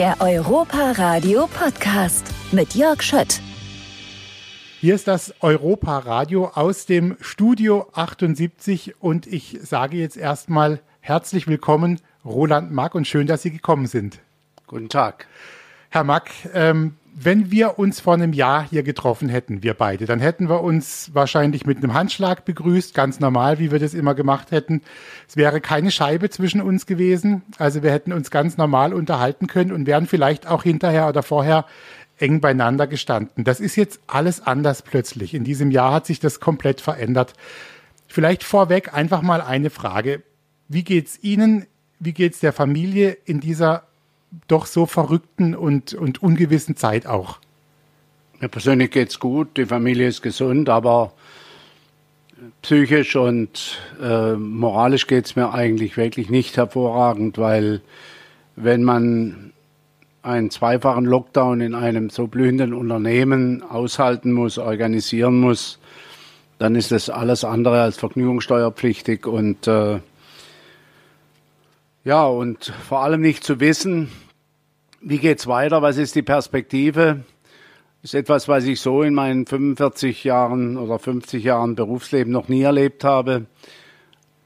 Der Europa Radio Podcast mit Jörg Schött. Hier ist das Europa Radio aus dem Studio 78 und ich sage jetzt erstmal herzlich willkommen, Roland Mack, und schön, dass Sie gekommen sind. Guten Tag. Herr Mack, ähm, wenn wir uns vor einem Jahr hier getroffen hätten, wir beide, dann hätten wir uns wahrscheinlich mit einem Handschlag begrüßt, ganz normal, wie wir das immer gemacht hätten. Es wäre keine Scheibe zwischen uns gewesen. Also wir hätten uns ganz normal unterhalten können und wären vielleicht auch hinterher oder vorher eng beieinander gestanden. Das ist jetzt alles anders plötzlich. In diesem Jahr hat sich das komplett verändert. Vielleicht vorweg einfach mal eine Frage. Wie geht's Ihnen? Wie geht's der Familie in dieser doch so verrückten und, und ungewissen Zeit auch? Mir persönlich geht's gut, die Familie ist gesund, aber psychisch und äh, moralisch geht's mir eigentlich wirklich nicht hervorragend, weil wenn man einen zweifachen Lockdown in einem so blühenden Unternehmen aushalten muss, organisieren muss, dann ist das alles andere als vergnügungssteuerpflichtig und äh, ja, und vor allem nicht zu wissen, wie geht's weiter, was ist die Perspektive, ist etwas, was ich so in meinen 45 Jahren oder 50 Jahren Berufsleben noch nie erlebt habe.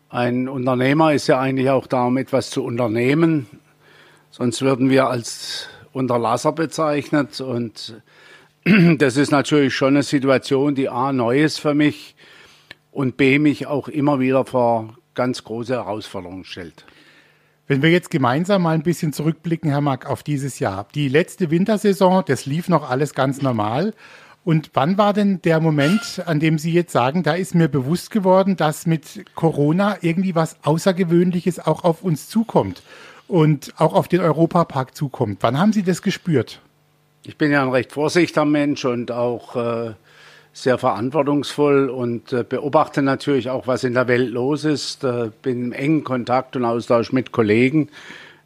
Ein Unternehmer ist ja eigentlich auch da, um etwas zu unternehmen. Sonst würden wir als Unterlasser bezeichnet. Und das ist natürlich schon eine Situation, die A, neu ist für mich und B, mich auch immer wieder vor ganz große Herausforderungen stellt. Wenn wir jetzt gemeinsam mal ein bisschen zurückblicken, Herr Mack, auf dieses Jahr. Die letzte Wintersaison, das lief noch alles ganz normal. Und wann war denn der Moment, an dem Sie jetzt sagen, da ist mir bewusst geworden, dass mit Corona irgendwie was Außergewöhnliches auch auf uns zukommt und auch auf den Europapark zukommt? Wann haben Sie das gespürt? Ich bin ja ein recht vorsichtiger Mensch und auch äh, sehr verantwortungsvoll und äh, beobachte natürlich auch, was in der Welt los ist. Äh, bin im engen Kontakt und Austausch mit Kollegen,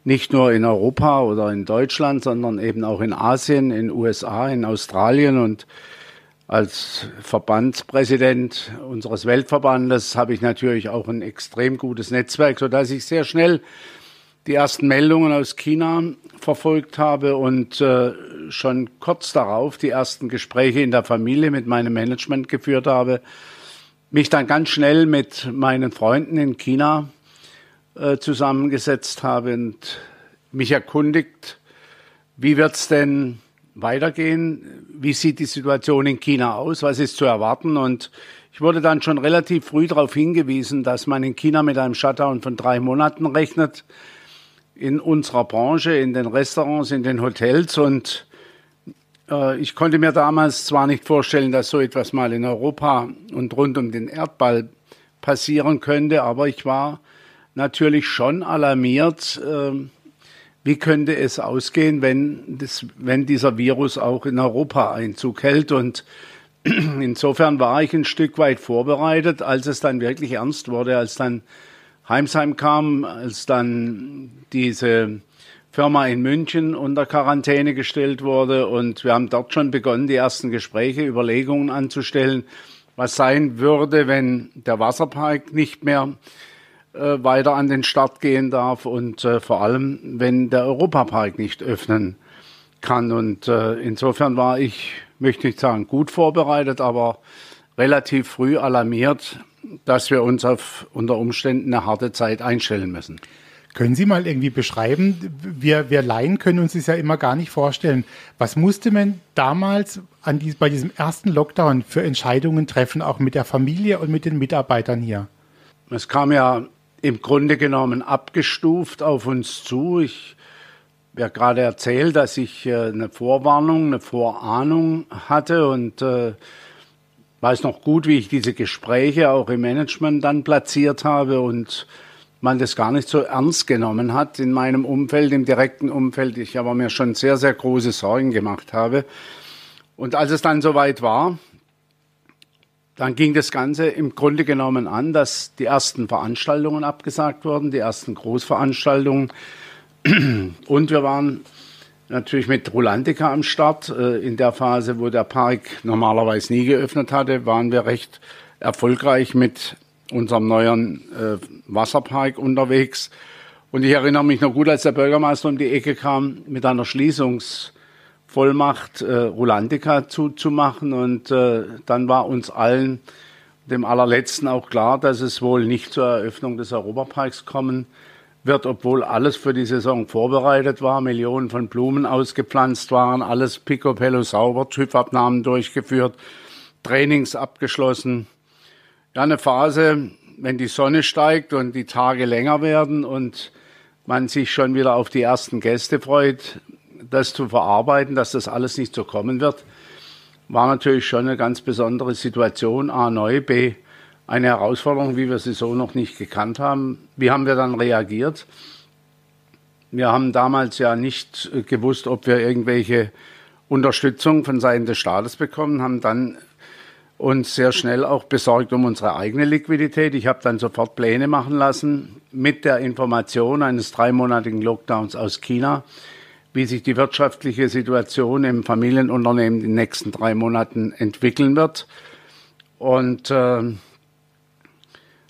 nicht nur in Europa oder in Deutschland, sondern eben auch in Asien, in USA, in Australien und als Verbandspräsident unseres Weltverbandes habe ich natürlich auch ein extrem gutes Netzwerk, so dass ich sehr schnell die ersten Meldungen aus China verfolgt habe und äh, schon kurz darauf die ersten Gespräche in der Familie mit meinem Management geführt habe, mich dann ganz schnell mit meinen Freunden in China äh, zusammengesetzt habe und mich erkundigt, wie wird's denn weitergehen? Wie sieht die Situation in China aus? Was ist zu erwarten? Und ich wurde dann schon relativ früh darauf hingewiesen, dass man in China mit einem Shutdown von drei Monaten rechnet in unserer Branche, in den Restaurants, in den Hotels und äh, ich konnte mir damals zwar nicht vorstellen, dass so etwas mal in Europa und rund um den Erdball passieren könnte, aber ich war natürlich schon alarmiert, äh, wie könnte es ausgehen, wenn, das, wenn dieser Virus auch in Europa Einzug hält. Und insofern war ich ein Stück weit vorbereitet, als es dann wirklich ernst wurde, als dann Heimsheim kam, als dann diese Firma in München unter Quarantäne gestellt wurde und wir haben dort schon begonnen, die ersten Gespräche, Überlegungen anzustellen, was sein würde, wenn der Wasserpark nicht mehr äh, weiter an den Start gehen darf und äh, vor allem, wenn der Europapark nicht öffnen kann. Und äh, insofern war ich, möchte nicht sagen gut vorbereitet, aber relativ früh alarmiert, dass wir uns auf unter Umständen eine harte Zeit einstellen müssen. Können Sie mal irgendwie beschreiben, wir, wir Laien können uns das ja immer gar nicht vorstellen. Was musste man damals an die, bei diesem ersten Lockdown für Entscheidungen treffen, auch mit der Familie und mit den Mitarbeitern hier? Es kam ja im Grunde genommen abgestuft auf uns zu. Ich habe gerade erzählt, dass ich äh, eine Vorwarnung, eine Vorahnung hatte und äh, weiß noch gut, wie ich diese Gespräche auch im Management dann platziert habe und man das gar nicht so ernst genommen hat in meinem Umfeld, im direkten Umfeld. Ich aber mir schon sehr, sehr große Sorgen gemacht habe. Und als es dann soweit war, dann ging das Ganze im Grunde genommen an, dass die ersten Veranstaltungen abgesagt wurden, die ersten Großveranstaltungen. Und wir waren natürlich mit Rulantica am Start. Äh, in der Phase, wo der Park normalerweise nie geöffnet hatte, waren wir recht erfolgreich mit unserem neuen äh, Wasserpark unterwegs. Und ich erinnere mich noch gut, als der Bürgermeister um die Ecke kam mit einer Schließungsvollmacht, äh, Rulantica zuzumachen. Und äh, dann war uns allen, dem allerletzten auch klar, dass es wohl nicht zur Eröffnung des Europaparks kommen wird, obwohl alles für die Saison vorbereitet war, Millionen von Blumen ausgepflanzt waren, alles picobello sauber, TÜV-Abnahmen durchgeführt, Trainings abgeschlossen. Ja, eine Phase, wenn die Sonne steigt und die Tage länger werden und man sich schon wieder auf die ersten Gäste freut, das zu verarbeiten, dass das alles nicht so kommen wird, war natürlich schon eine ganz besondere Situation. A, neu, B, eine Herausforderung, wie wir sie so noch nicht gekannt haben. Wie haben wir dann reagiert? Wir haben damals ja nicht gewusst, ob wir irgendwelche Unterstützung von Seiten des Staates bekommen, haben dann uns sehr schnell auch besorgt um unsere eigene Liquidität. Ich habe dann sofort Pläne machen lassen mit der Information eines dreimonatigen Lockdowns aus China, wie sich die wirtschaftliche Situation im Familienunternehmen in den nächsten drei Monaten entwickeln wird. Und äh,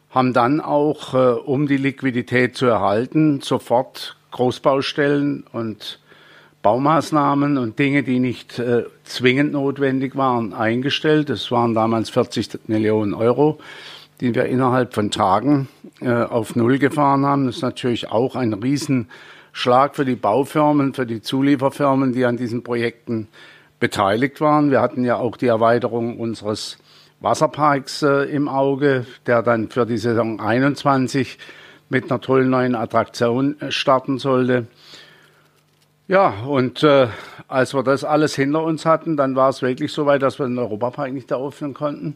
haben dann auch, äh, um die Liquidität zu erhalten, sofort Großbaustellen und Baumaßnahmen und Dinge, die nicht äh, zwingend notwendig waren, eingestellt. Es waren damals 40 Millionen Euro, die wir innerhalb von Tagen äh, auf Null gefahren haben. Das ist natürlich auch ein Riesenschlag für die Baufirmen, für die Zulieferfirmen, die an diesen Projekten beteiligt waren. Wir hatten ja auch die Erweiterung unseres Wasserparks äh, im Auge, der dann für die Saison 21 mit einer tollen neuen Attraktion äh, starten sollte. Ja, und äh, als wir das alles hinter uns hatten, dann war es wirklich so weit, dass wir den Europapark nicht eröffnen konnten.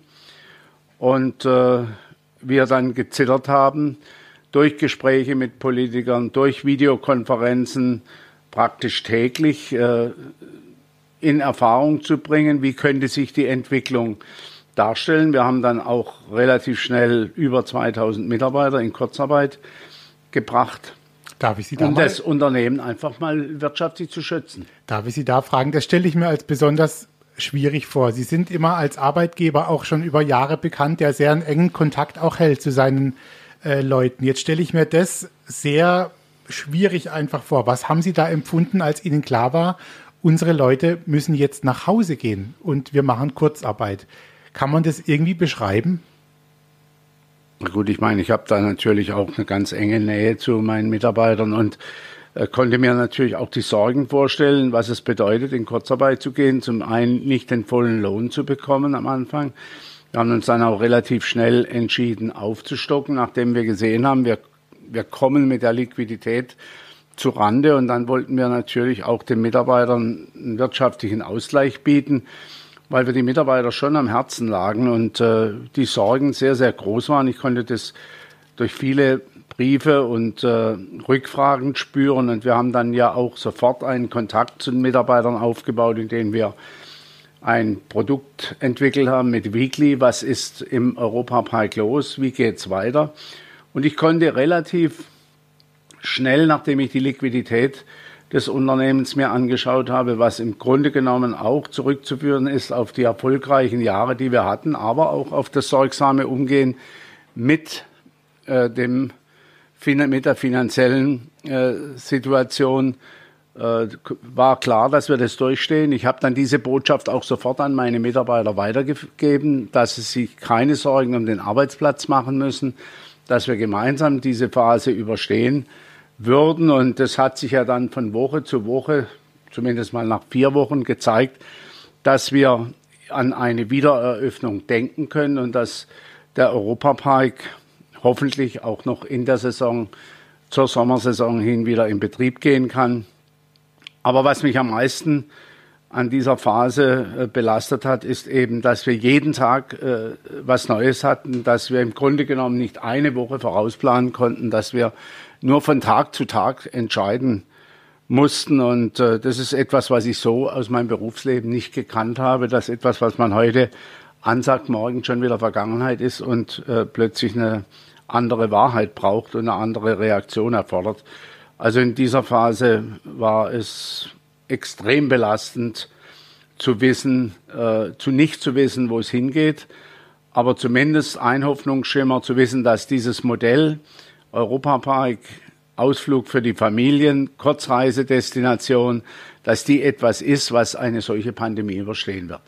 Und äh, wir dann gezittert haben, durch Gespräche mit Politikern, durch Videokonferenzen, praktisch täglich äh, in Erfahrung zu bringen, wie könnte sich die Entwicklung darstellen. Wir haben dann auch relativ schnell über 2000 Mitarbeiter in Kurzarbeit gebracht Darf ich Sie da um das Unternehmen einfach mal wirtschaftlich zu schützen. Darf ich Sie da fragen? Das stelle ich mir als besonders schwierig vor. Sie sind immer als Arbeitgeber auch schon über Jahre bekannt, der sehr einen engen Kontakt auch hält zu seinen äh, Leuten. Jetzt stelle ich mir das sehr schwierig einfach vor. Was haben Sie da empfunden, als Ihnen klar war, unsere Leute müssen jetzt nach Hause gehen und wir machen Kurzarbeit? Kann man das irgendwie beschreiben? Gut, ich meine, ich habe da natürlich auch eine ganz enge Nähe zu meinen Mitarbeitern und äh, konnte mir natürlich auch die Sorgen vorstellen, was es bedeutet, in Kurzarbeit zu gehen. Zum einen nicht den vollen Lohn zu bekommen am Anfang. Wir haben uns dann auch relativ schnell entschieden aufzustocken, nachdem wir gesehen haben, wir, wir kommen mit der Liquidität zu Rande und dann wollten wir natürlich auch den Mitarbeitern einen wirtschaftlichen Ausgleich bieten weil wir die Mitarbeiter schon am Herzen lagen und äh, die Sorgen sehr, sehr groß waren. Ich konnte das durch viele Briefe und äh, Rückfragen spüren und wir haben dann ja auch sofort einen Kontakt zu den Mitarbeitern aufgebaut, indem wir ein Produkt entwickelt haben mit Weekly, was ist im Europapark los, wie geht's weiter? Und ich konnte relativ schnell, nachdem ich die Liquidität des Unternehmens mir angeschaut habe, was im Grunde genommen auch zurückzuführen ist auf die erfolgreichen Jahre, die wir hatten, aber auch auf das sorgsame Umgehen mit, äh, dem, mit der finanziellen äh, Situation. Äh, war klar, dass wir das durchstehen. Ich habe dann diese Botschaft auch sofort an meine Mitarbeiter weitergegeben, dass sie sich keine Sorgen um den Arbeitsplatz machen müssen, dass wir gemeinsam diese Phase überstehen würden. Und das hat sich ja dann von Woche zu Woche, zumindest mal nach vier Wochen, gezeigt, dass wir an eine Wiedereröffnung denken können und dass der Europapark hoffentlich auch noch in der Saison zur Sommersaison hin wieder in Betrieb gehen kann. Aber was mich am meisten an dieser Phase äh, belastet hat, ist eben, dass wir jeden Tag äh, was Neues hatten, dass wir im Grunde genommen nicht eine Woche vorausplanen konnten, dass wir nur von Tag zu Tag entscheiden mussten. Und äh, das ist etwas, was ich so aus meinem Berufsleben nicht gekannt habe. Das ist etwas, was man heute ansagt, morgen schon wieder Vergangenheit ist und äh, plötzlich eine andere Wahrheit braucht und eine andere Reaktion erfordert. Also in dieser Phase war es extrem belastend zu wissen, äh, zu nicht zu wissen, wo es hingeht, aber zumindest ein Hoffnungsschimmer zu wissen, dass dieses Modell Europapark Ausflug für die Familien, Kurzreisedestination, dass die etwas ist, was eine solche Pandemie überstehen wird.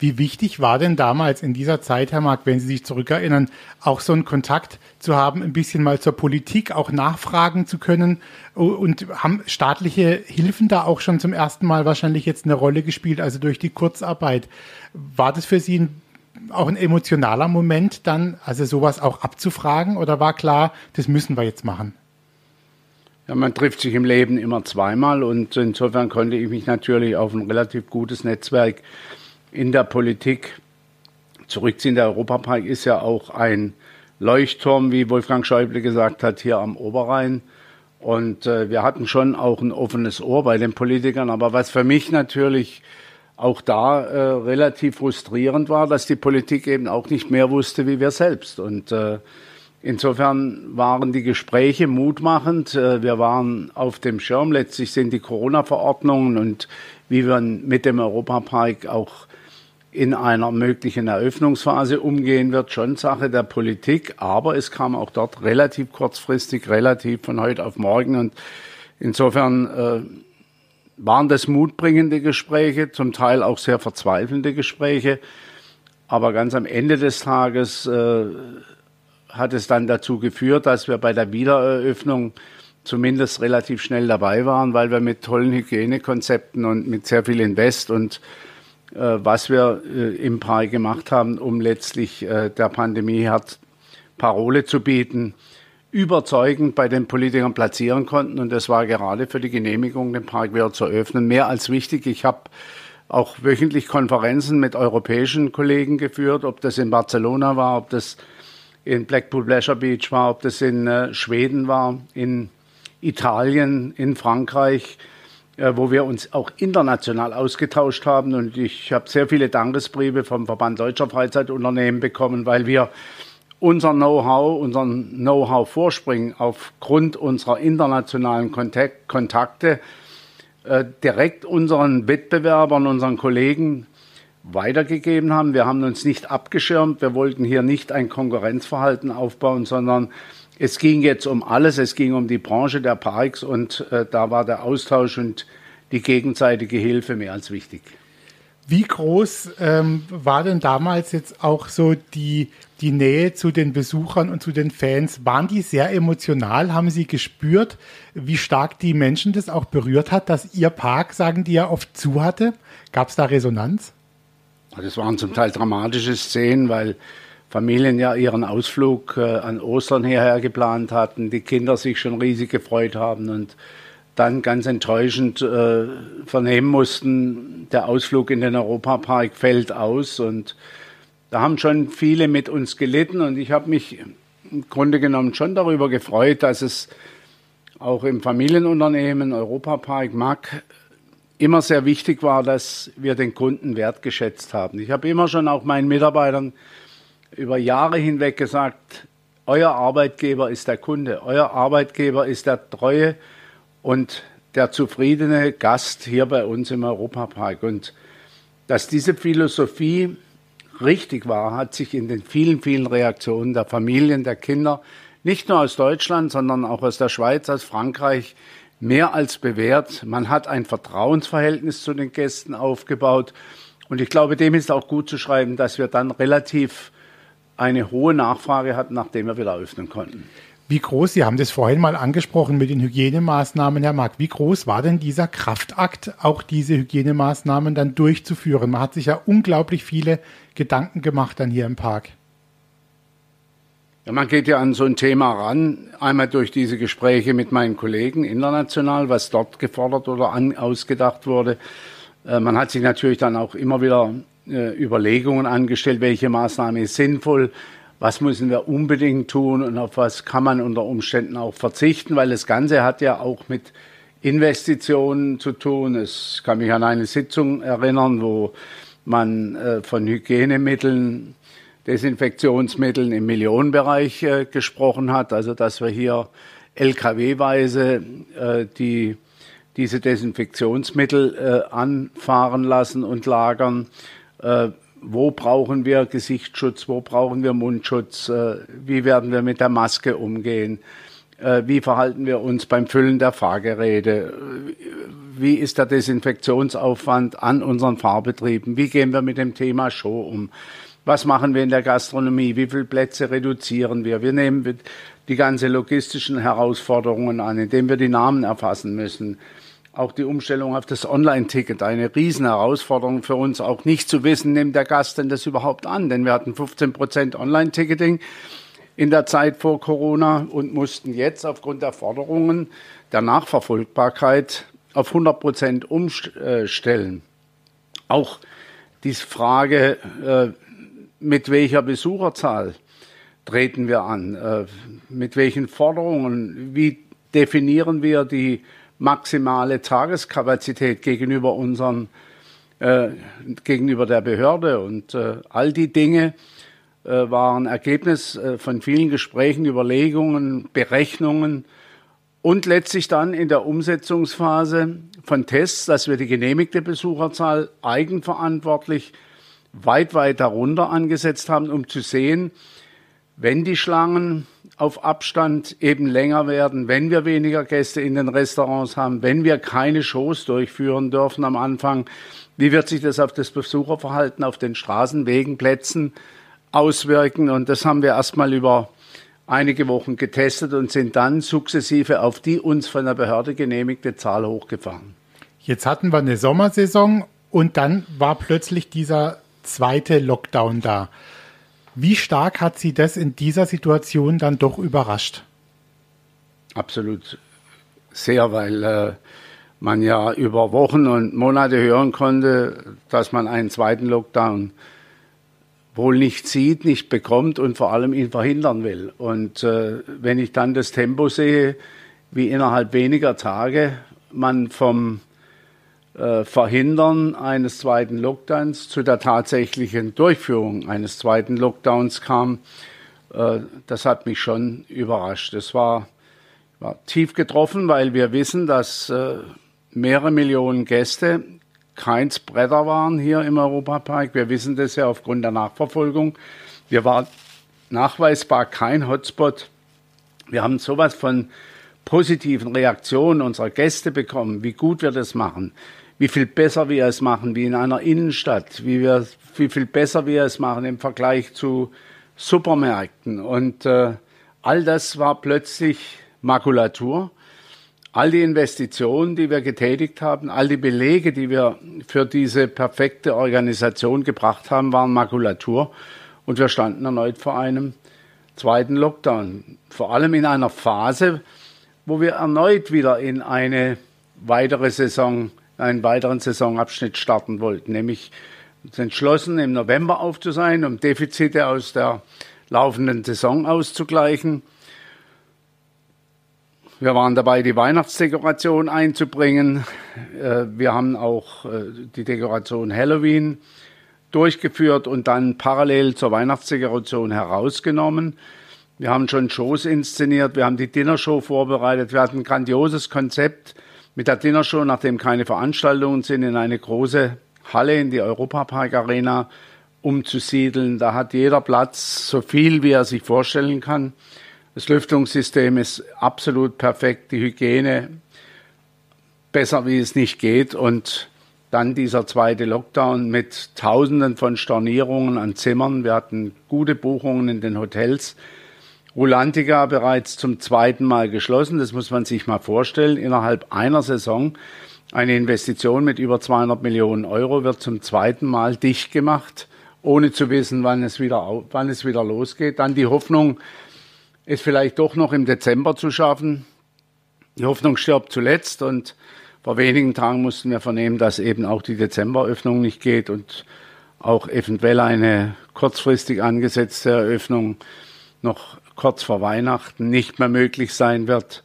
Wie wichtig war denn damals in dieser Zeit, Herr Mark, wenn Sie sich zurückerinnern, auch so einen Kontakt zu haben, ein bisschen mal zur Politik auch nachfragen zu können? Und haben staatliche Hilfen da auch schon zum ersten Mal wahrscheinlich jetzt eine Rolle gespielt, also durch die Kurzarbeit? War das für Sie ein, auch ein emotionaler Moment dann, also sowas auch abzufragen? Oder war klar, das müssen wir jetzt machen? Ja, man trifft sich im Leben immer zweimal und insofern konnte ich mich natürlich auf ein relativ gutes Netzwerk in der Politik zurückziehen. Der Europapark ist ja auch ein Leuchtturm, wie Wolfgang Schäuble gesagt hat, hier am Oberrhein. Und äh, wir hatten schon auch ein offenes Ohr bei den Politikern. Aber was für mich natürlich auch da äh, relativ frustrierend war, dass die Politik eben auch nicht mehr wusste wie wir selbst. Und äh, insofern waren die Gespräche mutmachend. Äh, wir waren auf dem Schirm. Letztlich sind die Corona-Verordnungen und wie wir mit dem Europapark auch in einer möglichen Eröffnungsphase umgehen wird, schon Sache der Politik. Aber es kam auch dort relativ kurzfristig, relativ von heute auf morgen. Und insofern äh, waren das mutbringende Gespräche, zum Teil auch sehr verzweifelnde Gespräche. Aber ganz am Ende des Tages äh, hat es dann dazu geführt, dass wir bei der Wiedereröffnung zumindest relativ schnell dabei waren, weil wir mit tollen Hygienekonzepten und mit sehr viel Invest und was wir äh, im Park gemacht haben, um letztlich äh, der Pandemie hat Parole zu bieten, überzeugend bei den Politikern platzieren konnten. Und das war gerade für die Genehmigung, den Park wieder zu öffnen, mehr als wichtig. Ich habe auch wöchentlich Konferenzen mit europäischen Kollegen geführt, ob das in Barcelona war, ob das in Blackpool Pleasure Beach war, ob das in äh, Schweden war, in Italien, in Frankreich. Äh, wo wir uns auch international ausgetauscht haben. Und ich habe sehr viele Dankesbriefe vom Verband Deutscher Freizeitunternehmen bekommen, weil wir unser Know-how, unseren Know-how-Vorspringen aufgrund unserer internationalen Kontakt Kontakte äh, direkt unseren Wettbewerbern, unseren Kollegen weitergegeben haben. Wir haben uns nicht abgeschirmt. Wir wollten hier nicht ein Konkurrenzverhalten aufbauen, sondern es ging jetzt um alles. Es ging um die Branche der Parks und äh, da war der Austausch und die gegenseitige Hilfe mehr als wichtig. Wie groß ähm, war denn damals jetzt auch so die, die Nähe zu den Besuchern und zu den Fans? Waren die sehr emotional? Haben Sie gespürt, wie stark die Menschen das auch berührt hat, dass Ihr Park, sagen die ja, oft zu hatte? Gab es da Resonanz? Das waren zum Teil dramatische Szenen, weil Familien ja ihren Ausflug äh, an Ostern hierher geplant hatten, die Kinder sich schon riesig gefreut haben und dann ganz enttäuschend äh, vernehmen mussten, der Ausflug in den Europapark fällt aus. Und da haben schon viele mit uns gelitten und ich habe mich im Grunde genommen schon darüber gefreut, dass es auch im Familienunternehmen Europapark MAC immer sehr wichtig war, dass wir den Kunden wertgeschätzt haben. Ich habe immer schon auch meinen Mitarbeitern über Jahre hinweg gesagt, euer Arbeitgeber ist der Kunde, euer Arbeitgeber ist der treue und der zufriedene Gast hier bei uns im Europapark. Und dass diese Philosophie richtig war, hat sich in den vielen, vielen Reaktionen der Familien, der Kinder, nicht nur aus Deutschland, sondern auch aus der Schweiz, aus Frankreich, mehr als bewährt. Man hat ein Vertrauensverhältnis zu den Gästen aufgebaut. Und ich glaube, dem ist auch gut zu schreiben, dass wir dann relativ eine hohe Nachfrage hatten, nachdem wir wieder öffnen konnten. Wie groß, Sie haben das vorhin mal angesprochen mit den Hygienemaßnahmen, Herr Mark, wie groß war denn dieser Kraftakt, auch diese Hygienemaßnahmen dann durchzuführen? Man hat sich ja unglaublich viele Gedanken gemacht dann hier im Park. Ja, man geht ja an so ein Thema ran, einmal durch diese Gespräche mit meinen Kollegen international, was dort gefordert oder an, ausgedacht wurde. Äh, man hat sich natürlich dann auch immer wieder äh, Überlegungen angestellt, welche Maßnahme ist sinnvoll, was müssen wir unbedingt tun und auf was kann man unter Umständen auch verzichten, weil das Ganze hat ja auch mit Investitionen zu tun. Es kann mich an eine Sitzung erinnern, wo man äh, von Hygienemitteln, Desinfektionsmitteln im Millionenbereich äh, gesprochen hat. Also dass wir hier LKW-weise die diese Desinfektionsmittel anfahren lassen und lagern. Äh, wo brauchen wir Gesichtsschutz, wo brauchen wir Mundschutz, äh, wie werden wir mit der Maske umgehen. Äh, wie verhalten wir uns beim Füllen der Fahrgeräte? Wie ist der Desinfektionsaufwand an unseren Fahrbetrieben? Wie gehen wir mit dem Thema Show um? Was machen wir in der Gastronomie? Wie viele Plätze reduzieren wir? Wir nehmen die ganze logistischen Herausforderungen an, indem wir die Namen erfassen müssen. Auch die Umstellung auf das Online-Ticket, eine Riesenherausforderung für uns, auch nicht zu wissen, nimmt der Gast denn das überhaupt an? Denn wir hatten 15 Prozent Online-Ticketing in der Zeit vor Corona und mussten jetzt aufgrund der Forderungen der Nachverfolgbarkeit auf 100 Prozent umstellen. Auch die Frage, äh, mit welcher Besucherzahl treten wir an, äh, mit welchen Forderungen, wie definieren wir die maximale Tageskapazität gegenüber unseren, äh, gegenüber der Behörde. Und äh, all die Dinge äh, waren Ergebnis äh, von vielen Gesprächen, Überlegungen, Berechnungen und letztlich dann in der Umsetzungsphase von Tests, dass wir die genehmigte Besucherzahl eigenverantwortlich weit, weit darunter angesetzt haben, um zu sehen, wenn die Schlangen auf Abstand eben länger werden, wenn wir weniger Gäste in den Restaurants haben, wenn wir keine Shows durchführen dürfen am Anfang, wie wird sich das auf das Besucherverhalten auf den Straßenwegen, Plätzen auswirken? Und das haben wir erstmal über einige Wochen getestet und sind dann sukzessive auf die uns von der Behörde genehmigte Zahl hochgefahren. Jetzt hatten wir eine Sommersaison und dann war plötzlich dieser zweite Lockdown da. Wie stark hat Sie das in dieser Situation dann doch überrascht? Absolut sehr, weil äh, man ja über Wochen und Monate hören konnte, dass man einen zweiten Lockdown wohl nicht sieht, nicht bekommt und vor allem ihn verhindern will. Und äh, wenn ich dann das Tempo sehe, wie innerhalb weniger Tage man vom äh, Verhindern eines zweiten Lockdowns zu der tatsächlichen Durchführung eines zweiten Lockdowns kam, äh, das hat mich schon überrascht. Es war, war tief getroffen, weil wir wissen, dass äh, mehrere Millionen Gäste kein Spreader waren hier im Europapark. Wir wissen das ja aufgrund der Nachverfolgung. Wir waren nachweisbar kein Hotspot. Wir haben sowas von positiven Reaktionen unserer Gäste bekommen, wie gut wir das machen, wie viel besser wir es machen, wie in einer Innenstadt, wie, wir, wie viel besser wir es machen im Vergleich zu Supermärkten. Und äh, all das war plötzlich Makulatur. All die Investitionen, die wir getätigt haben, all die Belege, die wir für diese perfekte Organisation gebracht haben, waren Makulatur. Und wir standen erneut vor einem zweiten Lockdown. Vor allem in einer Phase, wo wir erneut wieder in eine weitere Saison einen weiteren Saisonabschnitt starten wollten, nämlich entschlossen, im November auf zu sein, um Defizite aus der laufenden Saison auszugleichen. Wir waren dabei, die Weihnachtsdekoration einzubringen. Äh, wir haben auch äh, die Dekoration Halloween durchgeführt und dann parallel zur Weihnachtsdekoration herausgenommen. Wir haben schon Shows inszeniert, wir haben die Dinnershow vorbereitet, wir hatten ein grandioses Konzept mit der Dinnershow, nachdem keine Veranstaltungen sind, in eine große Halle in die Europapark Arena umzusiedeln. Da hat jeder Platz so viel, wie er sich vorstellen kann. Das Lüftungssystem ist absolut perfekt, die Hygiene besser, wie es nicht geht. Und dann dieser zweite Lockdown mit Tausenden von Stornierungen an Zimmern. Wir hatten gute Buchungen in den Hotels. Rulantica bereits zum zweiten Mal geschlossen. Das muss man sich mal vorstellen. Innerhalb einer Saison eine Investition mit über 200 Millionen Euro wird zum zweiten Mal dicht gemacht, ohne zu wissen, wann es wieder, wann es wieder losgeht. Dann die Hoffnung, es vielleicht doch noch im Dezember zu schaffen. Die Hoffnung stirbt zuletzt und vor wenigen Tagen mussten wir vernehmen, dass eben auch die Dezemberöffnung nicht geht und auch eventuell eine kurzfristig angesetzte Eröffnung noch kurz vor Weihnachten nicht mehr möglich sein wird.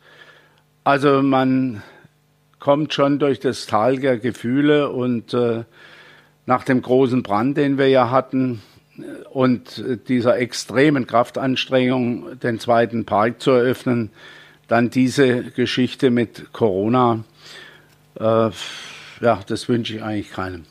Also man kommt schon durch das Tal der Gefühle und äh, nach dem großen Brand, den wir ja hatten, äh, und dieser extremen Kraftanstrengung, den zweiten Park zu eröffnen, dann diese Geschichte mit Corona, äh, ja, das wünsche ich eigentlich keinem.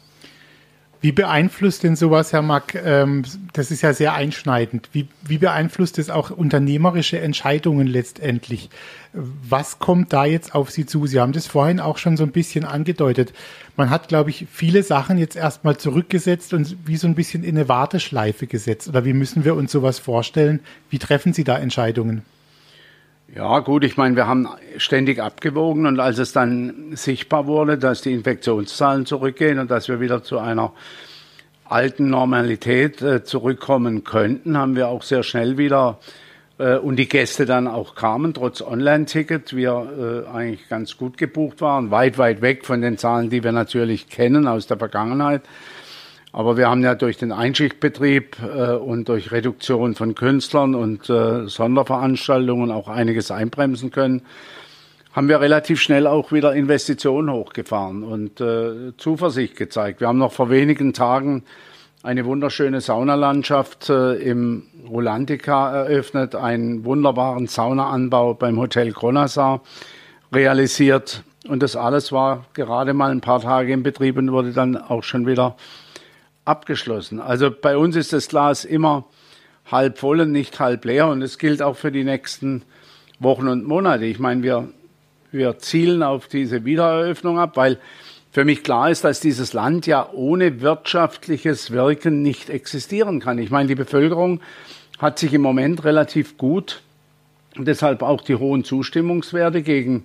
Wie beeinflusst denn sowas, Herr Mack? Ähm, das ist ja sehr einschneidend. Wie, wie beeinflusst es auch unternehmerische Entscheidungen letztendlich? Was kommt da jetzt auf Sie zu? Sie haben das vorhin auch schon so ein bisschen angedeutet. Man hat, glaube ich, viele Sachen jetzt erstmal zurückgesetzt und wie so ein bisschen in eine Warteschleife gesetzt. Oder wie müssen wir uns sowas vorstellen? Wie treffen Sie da Entscheidungen? Ja, gut, ich meine, wir haben ständig abgewogen und als es dann sichtbar wurde, dass die Infektionszahlen zurückgehen und dass wir wieder zu einer alten Normalität äh, zurückkommen könnten, haben wir auch sehr schnell wieder äh, und die Gäste dann auch kamen, trotz Online-Ticket, wir äh, eigentlich ganz gut gebucht waren, weit, weit weg von den Zahlen, die wir natürlich kennen aus der Vergangenheit. Aber wir haben ja durch den Einschichtbetrieb äh, und durch Reduktion von Künstlern und äh, Sonderveranstaltungen auch einiges einbremsen können. Haben wir relativ schnell auch wieder Investitionen hochgefahren und äh, Zuversicht gezeigt. Wir haben noch vor wenigen Tagen eine wunderschöne Saunalandschaft äh, im Rolantica eröffnet, einen wunderbaren Saunaanbau beim Hotel Kronasar realisiert. Und das alles war gerade mal ein paar Tage in Betrieb und wurde dann auch schon wieder abgeschlossen. Also bei uns ist das Glas immer halb voll und nicht halb leer und es gilt auch für die nächsten Wochen und Monate. Ich meine, wir, wir zielen auf diese Wiedereröffnung ab, weil für mich klar ist, dass dieses Land ja ohne wirtschaftliches Wirken nicht existieren kann. Ich meine, die Bevölkerung hat sich im Moment relativ gut und deshalb auch die hohen Zustimmungswerte gegen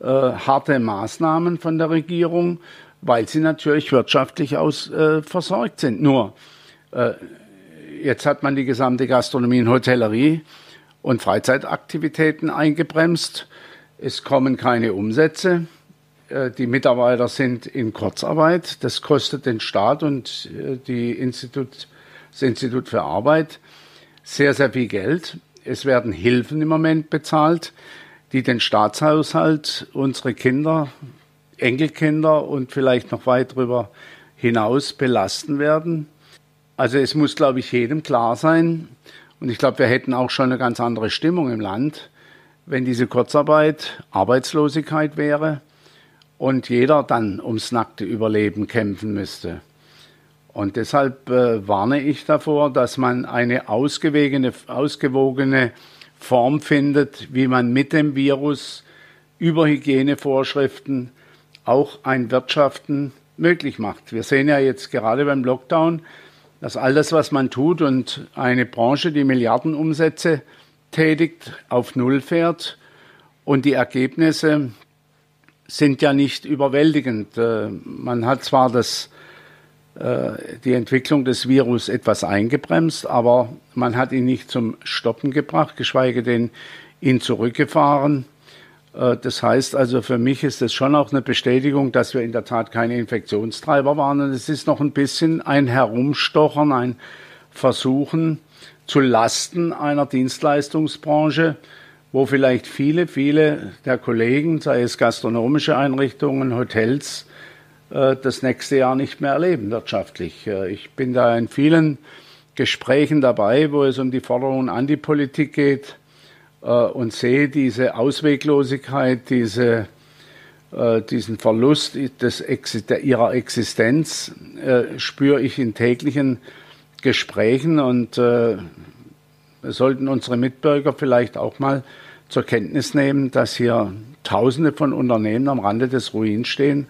äh, harte Maßnahmen von der Regierung weil sie natürlich wirtschaftlich aus äh, versorgt sind. Nur äh, jetzt hat man die gesamte Gastronomie und Hotellerie und Freizeitaktivitäten eingebremst. Es kommen keine Umsätze. Äh, die Mitarbeiter sind in Kurzarbeit. Das kostet den Staat und äh, die Institut, das Institut für Arbeit sehr, sehr viel Geld. Es werden Hilfen im Moment bezahlt, die den Staatshaushalt, unsere Kinder, Enkelkinder und vielleicht noch weit darüber hinaus belasten werden. Also es muss, glaube ich, jedem klar sein. Und ich glaube, wir hätten auch schon eine ganz andere Stimmung im Land, wenn diese Kurzarbeit Arbeitslosigkeit wäre und jeder dann ums nackte Überleben kämpfen müsste. Und deshalb äh, warne ich davor, dass man eine ausgewogene, ausgewogene Form findet, wie man mit dem Virus über Hygienevorschriften auch ein Wirtschaften möglich macht. Wir sehen ja jetzt gerade beim Lockdown, dass alles, was man tut und eine Branche, die Milliardenumsätze tätigt, auf Null fährt und die Ergebnisse sind ja nicht überwältigend. Äh, man hat zwar das, äh, die Entwicklung des Virus etwas eingebremst, aber man hat ihn nicht zum Stoppen gebracht, geschweige denn ihn zurückgefahren. Äh, das heißt also, für mich ist es schon auch eine Bestätigung, dass wir in der Tat keine Infektionstreiber waren. Und es ist noch ein bisschen ein Herumstochern, ein Versuchen zu Lasten einer Dienstleistungsbranche, wo vielleicht viele, viele der Kollegen, sei es gastronomische Einrichtungen, Hotels, äh, das nächste Jahr nicht mehr erleben wirtschaftlich. Äh, ich bin da in vielen Gesprächen dabei, wo es um die Forderungen an die Politik geht, äh, und sehe diese Ausweglosigkeit, diese, äh, diesen Verlust des, der, ihrer Existenz, äh, spüre ich in täglichen Gesprächen und äh, sollten unsere Mitbürger vielleicht auch mal zur Kenntnis nehmen, dass hier Tausende von Unternehmen am Rande des Ruins stehen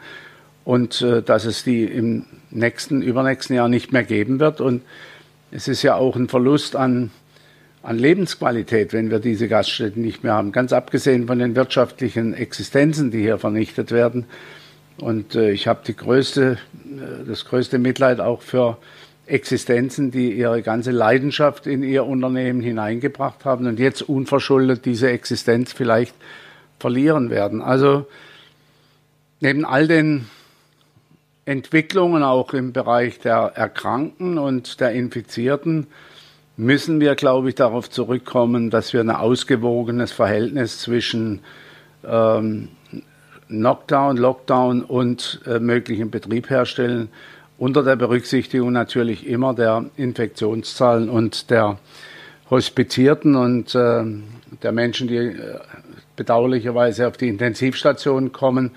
und äh, dass es die im nächsten, übernächsten Jahr nicht mehr geben wird. Und es ist ja auch ein Verlust an an Lebensqualität, wenn wir diese Gaststätten nicht mehr haben. Ganz abgesehen von den wirtschaftlichen Existenzen, die hier vernichtet werden. Und äh, ich habe größte, äh, das größte Mitleid auch für Existenzen, die ihre ganze Leidenschaft in ihr Unternehmen hineingebracht haben und jetzt unverschuldet diese Existenz vielleicht verlieren werden. Also neben all den Entwicklungen auch im Bereich der Erkrankten und der Infizierten müssen wir, glaube ich, darauf zurückkommen, dass wir ein ausgewogenes Verhältnis zwischen ähm, Knockdown, Lockdown und äh, möglichen Betrieb herstellen, unter der Berücksichtigung natürlich immer der Infektionszahlen und der Hospitierten und äh, der Menschen, die äh, bedauerlicherweise auf die Intensivstation kommen.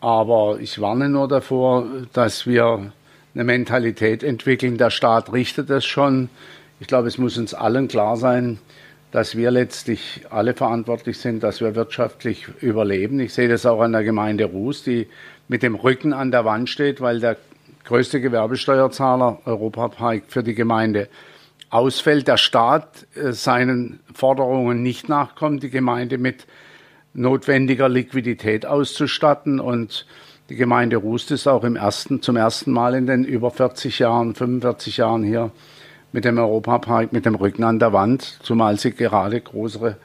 Aber ich warne nur davor, dass wir eine Mentalität entwickeln. Der Staat richtet das schon. Ich glaube, es muss uns allen klar sein, dass wir letztlich alle verantwortlich sind, dass wir wirtschaftlich überleben. Ich sehe das auch an der Gemeinde Ruß, die mit dem Rücken an der Wand steht, weil der größte Gewerbesteuerzahler Europapark für die Gemeinde ausfällt, der Staat äh, seinen Forderungen nicht nachkommt, die Gemeinde mit notwendiger Liquidität auszustatten und die Gemeinde Rust ist auch im ersten, zum ersten Mal in den über 40 Jahren, 45 Jahren hier mit dem Europapark mit dem Rücken an der Wand, zumal sie gerade größere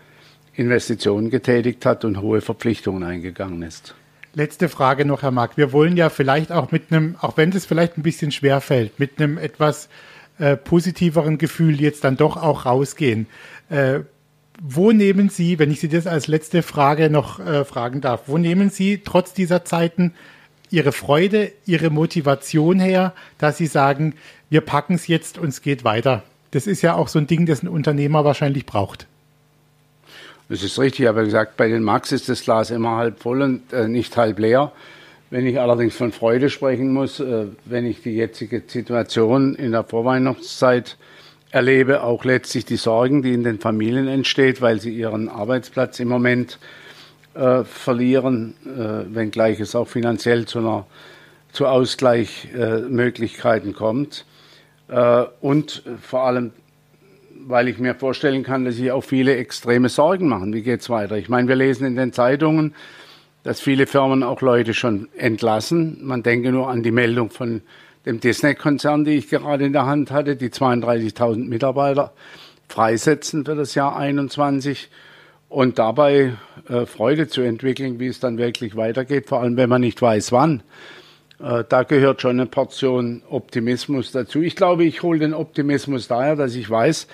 Investitionen getätigt hat und hohe Verpflichtungen eingegangen ist. Letzte Frage noch, Herr Mark. Wir wollen ja vielleicht auch mit einem, auch wenn es vielleicht ein bisschen schwer fällt, mit einem etwas äh, positiveren Gefühl jetzt dann doch auch rausgehen. Äh, wo nehmen Sie, wenn ich Sie das als letzte Frage noch äh, fragen darf, wo nehmen Sie trotz dieser Zeiten Ihre Freude, Ihre Motivation her, dass Sie sagen, wir packen es jetzt und es geht weiter? Das ist ja auch so ein Ding, das ein Unternehmer wahrscheinlich braucht. Das ist richtig, ich habe gesagt, bei den Max ist das Glas immer halb voll und äh, nicht halb leer. Wenn ich allerdings von Freude sprechen muss, äh, wenn ich die jetzige Situation in der Vorweihnachtszeit erlebe, auch letztlich die Sorgen, die in den Familien entsteht, weil sie ihren Arbeitsplatz im Moment äh, verlieren, äh, wenngleich es auch finanziell zu einer zu Ausgleichmöglichkeiten kommt. Äh, und vor allem, weil ich mir vorstellen kann, dass sich auch viele extreme Sorgen machen. Wie geht es weiter? Ich meine, wir lesen in den Zeitungen, dass viele Firmen auch Leute schon entlassen. Man denke nur an die Meldung von dem Disney-Konzern, die ich gerade in der Hand hatte, die 32.000 Mitarbeiter freisetzen für das Jahr 21 und dabei äh, Freude zu entwickeln, wie es dann wirklich weitergeht, vor allem wenn man nicht weiß, wann. Äh, da gehört schon eine Portion Optimismus dazu. Ich glaube, ich hole den Optimismus daher, dass ich weiß,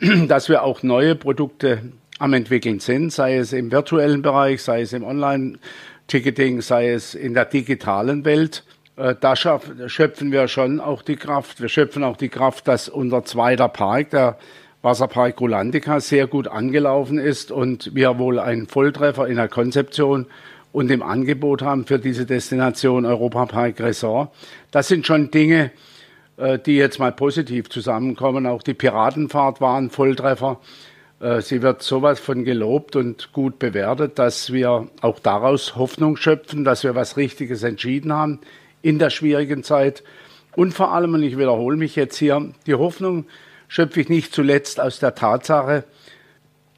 dass wir auch neue Produkte am entwickeln sind, sei es im virtuellen Bereich, sei es im Online-Ticketing, sei es in der digitalen Welt. Äh, da schöpfen wir schon auch die Kraft. Wir schöpfen auch die Kraft, dass unser zweiter Park, der Wasserpark Rolandica, sehr gut angelaufen ist und wir wohl einen Volltreffer in der Konzeption und im Angebot haben für diese Destination Europapark Resort. Das sind schon Dinge, äh, die jetzt mal positiv zusammenkommen. Auch die Piratenfahrt war ein Volltreffer. Äh, sie wird sowas von gelobt und gut bewertet, dass wir auch daraus Hoffnung schöpfen, dass wir was Richtiges entschieden haben in der schwierigen Zeit. Und vor allem, und ich wiederhole mich jetzt hier, die Hoffnung schöpfe ich nicht zuletzt aus der Tatsache,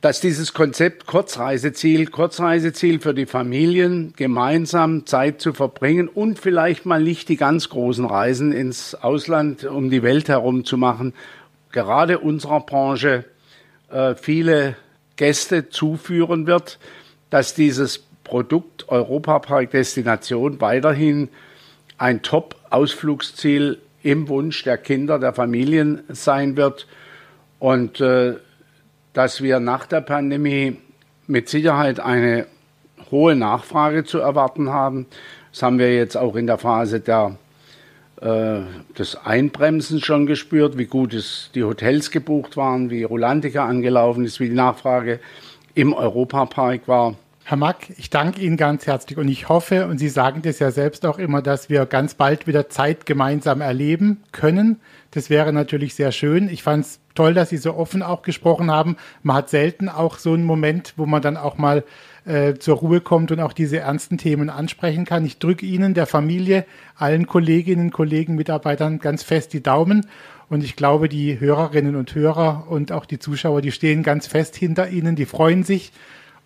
dass dieses Konzept Kurzreiseziel, Kurzreiseziel für die Familien, gemeinsam Zeit zu verbringen und vielleicht mal nicht die ganz großen Reisen ins Ausland um die Welt herum zu machen, gerade unserer Branche äh, viele Gäste zuführen wird, dass dieses Produkt Europapark Destination weiterhin ein Top-Ausflugsziel im Wunsch der Kinder, der Familien sein wird. Und äh, dass wir nach der Pandemie mit Sicherheit eine hohe Nachfrage zu erwarten haben. Das haben wir jetzt auch in der Phase der äh, das Einbremsen schon gespürt, wie gut es die Hotels gebucht waren, wie Rolantica angelaufen ist, wie die Nachfrage im Europapark war. Herr Mack, ich danke Ihnen ganz herzlich und ich hoffe, und Sie sagen das ja selbst auch immer, dass wir ganz bald wieder Zeit gemeinsam erleben können. Das wäre natürlich sehr schön. Ich fand es toll, dass Sie so offen auch gesprochen haben. Man hat selten auch so einen Moment, wo man dann auch mal äh, zur Ruhe kommt und auch diese ernsten Themen ansprechen kann. Ich drücke Ihnen, der Familie, allen Kolleginnen, Kollegen, Mitarbeitern ganz fest die Daumen. Und ich glaube, die Hörerinnen und Hörer und auch die Zuschauer, die stehen ganz fest hinter Ihnen, die freuen sich.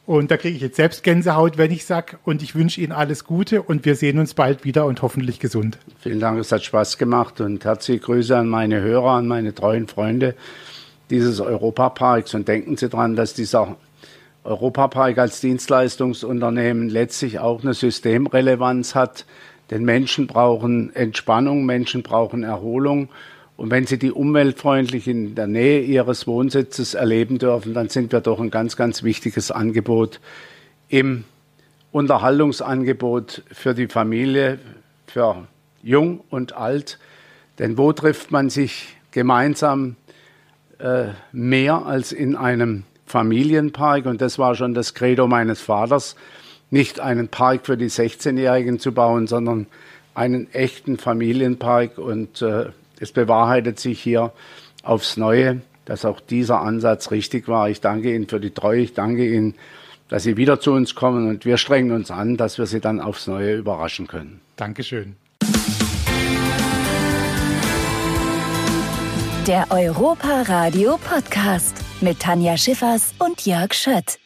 Und da kriege ich jetzt selbst Gänsehaut, wenn ich sage, und ich wünsche Ihnen alles Gute und wir sehen uns bald wieder und hoffentlich gesund. Vielen Dank, es hat Spaß gemacht und herzliche Grüße an meine Hörer, an meine treuen Freunde dieses Europaparks. Und denken Sie daran, dass dieser Europapark als Dienstleistungsunternehmen letztlich auch eine Systemrelevanz hat. Denn Menschen brauchen Entspannung, Menschen brauchen Erholung. Und wenn sie die umweltfreundlich in der Nähe ihres Wohnsitzes erleben dürfen, dann sind wir doch ein ganz, ganz wichtiges Angebot im Unterhaltungsangebot für die Familie, für jung und alt. Denn wo trifft man sich gemeinsam äh, mehr als in einem Familienpark? Und das war schon das Credo meines Vaters, nicht einen Park für die 16-Jährigen zu bauen, sondern einen echten Familienpark und äh, es bewahrheitet sich hier aufs Neue, dass auch dieser Ansatz richtig war. Ich danke Ihnen für die Treue, ich danke Ihnen, dass Sie wieder zu uns kommen und wir strengen uns an, dass wir Sie dann aufs Neue überraschen können. Dankeschön. Der Europa Radio Podcast mit Tanja Schiffers und Jörg Schött.